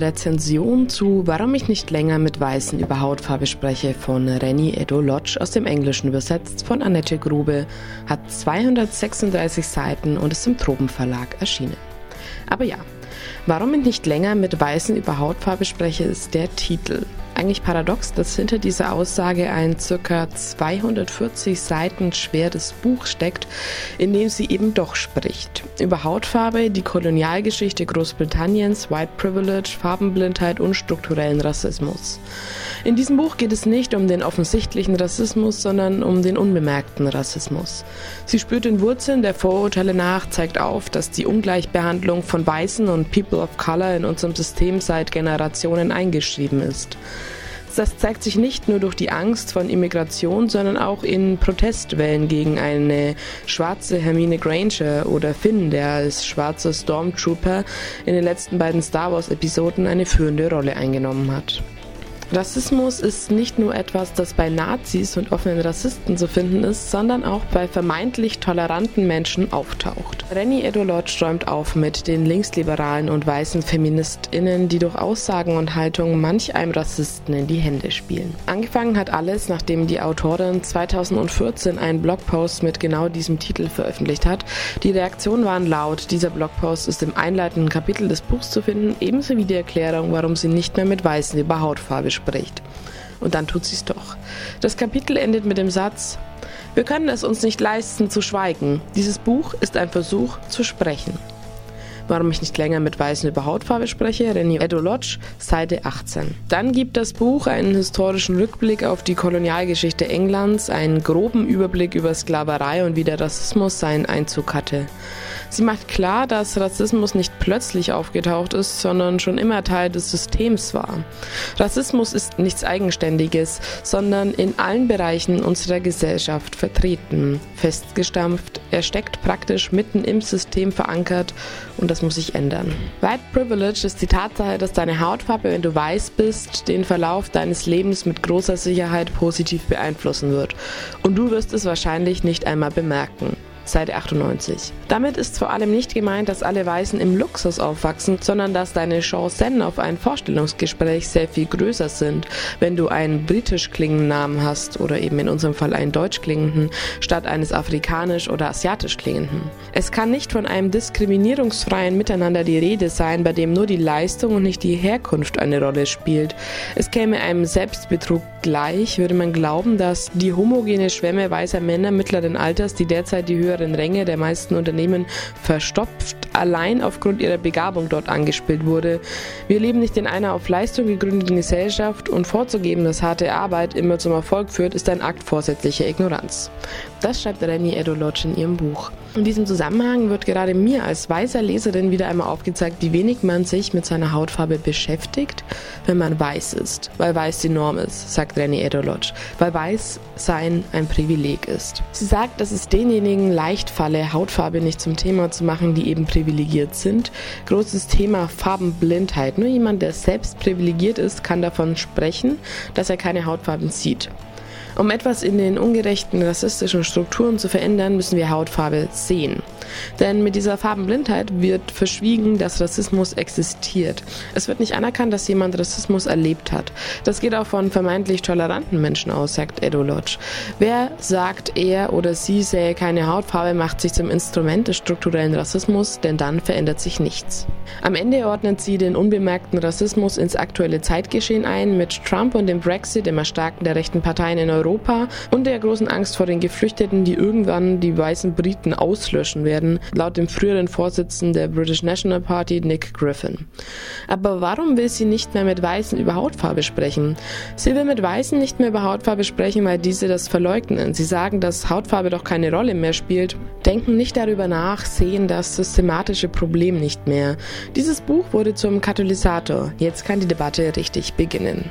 Rezension zu Warum ich nicht länger mit Weißen über Hautfarbe spreche von Renny Edo Lodge aus dem Englischen übersetzt von Annette Grube, hat 236 Seiten und ist im Tropenverlag erschienen. Aber ja, warum ich nicht länger mit Weißen über Hautfarbe spreche, ist der Titel eigentlich paradox, dass hinter dieser Aussage ein circa 240 Seiten schweres Buch steckt, in dem sie eben doch spricht. Über Hautfarbe, die Kolonialgeschichte Großbritanniens, White Privilege, Farbenblindheit und strukturellen Rassismus. In diesem Buch geht es nicht um den offensichtlichen Rassismus, sondern um den unbemerkten Rassismus. Sie spürt den Wurzeln der Vorurteile nach, zeigt auf, dass die Ungleichbehandlung von Weißen und People of Color in unserem System seit Generationen eingeschrieben ist. Das zeigt sich nicht nur durch die Angst von Immigration, sondern auch in Protestwellen gegen eine schwarze Hermine Granger oder Finn, der als schwarzer Stormtrooper in den letzten beiden Star Wars-Episoden eine führende Rolle eingenommen hat. Rassismus ist nicht nur etwas, das bei Nazis und offenen Rassisten zu finden ist, sondern auch bei vermeintlich toleranten Menschen auftaucht. Renny Edolodge räumt auf mit den linksliberalen und weißen FeministInnen, die durch Aussagen und Haltungen manch einem Rassisten in die Hände spielen. Angefangen hat alles, nachdem die Autorin 2014 einen Blogpost mit genau diesem Titel veröffentlicht hat. Die Reaktionen waren laut. Dieser Blogpost ist im einleitenden Kapitel des Buchs zu finden, ebenso wie die Erklärung, warum sie nicht mehr mit Weißen über Hautfarbe spricht. Und dann tut sie es doch. Das Kapitel endet mit dem Satz, wir können es uns nicht leisten zu schweigen. Dieses Buch ist ein Versuch zu sprechen. Warum ich nicht länger mit Weißen über Hautfarbe spreche, René Edolodge, Seite 18. Dann gibt das Buch einen historischen Rückblick auf die Kolonialgeschichte Englands, einen groben Überblick über Sklaverei und wie der Rassismus seinen Einzug hatte. Sie macht klar, dass Rassismus nicht plötzlich aufgetaucht ist, sondern schon immer Teil des Systems war. Rassismus ist nichts Eigenständiges, sondern in allen Bereichen unserer Gesellschaft vertreten, festgestampft, er steckt praktisch mitten im System verankert und das muss sich ändern. White Privilege ist die Tatsache, dass deine Hautfarbe, wenn du weiß bist, den Verlauf deines Lebens mit großer Sicherheit positiv beeinflussen wird. Und du wirst es wahrscheinlich nicht einmal bemerken. Seite 98. Damit ist vor allem nicht gemeint, dass alle Weißen im Luxus aufwachsen, sondern dass deine Chancen auf ein Vorstellungsgespräch sehr viel größer sind, wenn du einen britisch klingenden Namen hast oder eben in unserem Fall einen deutsch klingenden, statt eines afrikanisch oder asiatisch klingenden. Es kann nicht von einem diskriminierungsfreien Miteinander die Rede sein, bei dem nur die Leistung und nicht die Herkunft eine Rolle spielt. Es käme einem Selbstbetrug gleich, würde man glauben, dass die homogene Schwemme weißer Männer mittleren Alters, die derzeit die höheren Ränge der meisten Unternehmen verstopft, allein aufgrund ihrer Begabung dort angespielt wurde. Wir leben nicht in einer auf Leistung gegründeten Gesellschaft und vorzugeben, dass harte Arbeit immer zum Erfolg führt, ist ein Akt vorsätzlicher Ignoranz. Das schreibt Renny Edolodge in ihrem Buch. In diesem Zusammenhang wird gerade mir als weißer Leserin wieder einmal aufgezeigt, wie wenig man sich mit seiner Hautfarbe beschäftigt, wenn man weiß ist, weil weiß die Norm ist, sagt Renny Edolodge, weil weiß sein ein Privileg ist. Sie sagt, dass es denjenigen leicht falle, Hautfarbe nicht zum Thema zu machen, die eben privilegiert sind. Großes Thema Farbenblindheit. Nur jemand, der selbst privilegiert ist, kann davon sprechen, dass er keine Hautfarben sieht. Um etwas in den ungerechten rassistischen Strukturen zu verändern, müssen wir Hautfarbe sehen. Denn mit dieser Farbenblindheit wird verschwiegen, dass Rassismus existiert. Es wird nicht anerkannt, dass jemand Rassismus erlebt hat. Das geht auch von vermeintlich toleranten Menschen aus, sagt Edo Lodge. Wer sagt, er oder sie sähe keine Hautfarbe, macht sich zum Instrument des strukturellen Rassismus, denn dann verändert sich nichts. Am Ende ordnet sie den unbemerkten Rassismus ins aktuelle Zeitgeschehen ein, mit Trump und dem Brexit, dem Erstarken der rechten Parteien in Europa und der großen Angst vor den Geflüchteten, die irgendwann die weißen Briten auslöschen werden werden, laut dem früheren Vorsitzenden der British National Party, Nick Griffin. Aber warum will sie nicht mehr mit Weißen über Hautfarbe sprechen? Sie will mit Weißen nicht mehr über Hautfarbe sprechen, weil diese das verleugnen. Sie sagen, dass Hautfarbe doch keine Rolle mehr spielt, denken nicht darüber nach, sehen das systematische Problem nicht mehr. Dieses Buch wurde zum Katalysator. Jetzt kann die Debatte richtig beginnen.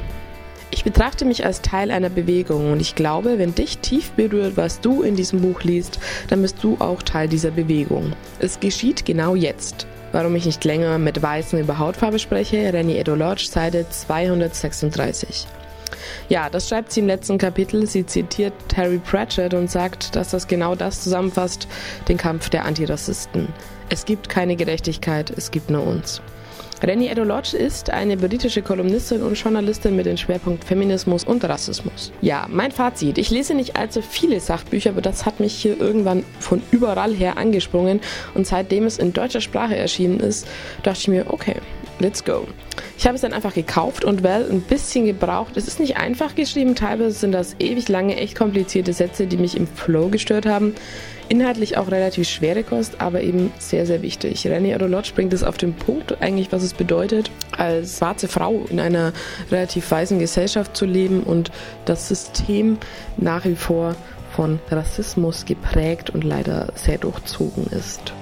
Ich betrachte mich als Teil einer Bewegung und ich glaube, wenn dich tief berührt, was du in diesem Buch liest, dann bist du auch Teil dieser Bewegung. Es geschieht genau jetzt. Warum ich nicht länger mit Weißen über Hautfarbe spreche, René Edolodge, Seite 236. Ja, das schreibt sie im letzten Kapitel. Sie zitiert Terry Pratchett und sagt, dass das genau das zusammenfasst, den Kampf der Antirassisten. Es gibt keine Gerechtigkeit, es gibt nur uns. Rennie Eddo-Lodge ist eine britische Kolumnistin und Journalistin mit dem Schwerpunkt Feminismus und Rassismus. Ja, mein Fazit. Ich lese nicht allzu viele Sachbücher, aber das hat mich hier irgendwann von überall her angesprungen und seitdem es in deutscher Sprache erschienen ist, dachte ich mir, okay, let's go. Ich habe es dann einfach gekauft und well ein bisschen gebraucht. Es ist nicht einfach geschrieben, teilweise sind das ewig lange, echt komplizierte Sätze, die mich im Flow gestört haben. Inhaltlich auch relativ schwere Kost, aber eben sehr, sehr wichtig. René Odolodge bringt es auf den Punkt, eigentlich, was es bedeutet, als schwarze Frau in einer relativ weißen Gesellschaft zu leben und das System nach wie vor von Rassismus geprägt und leider sehr durchzogen ist.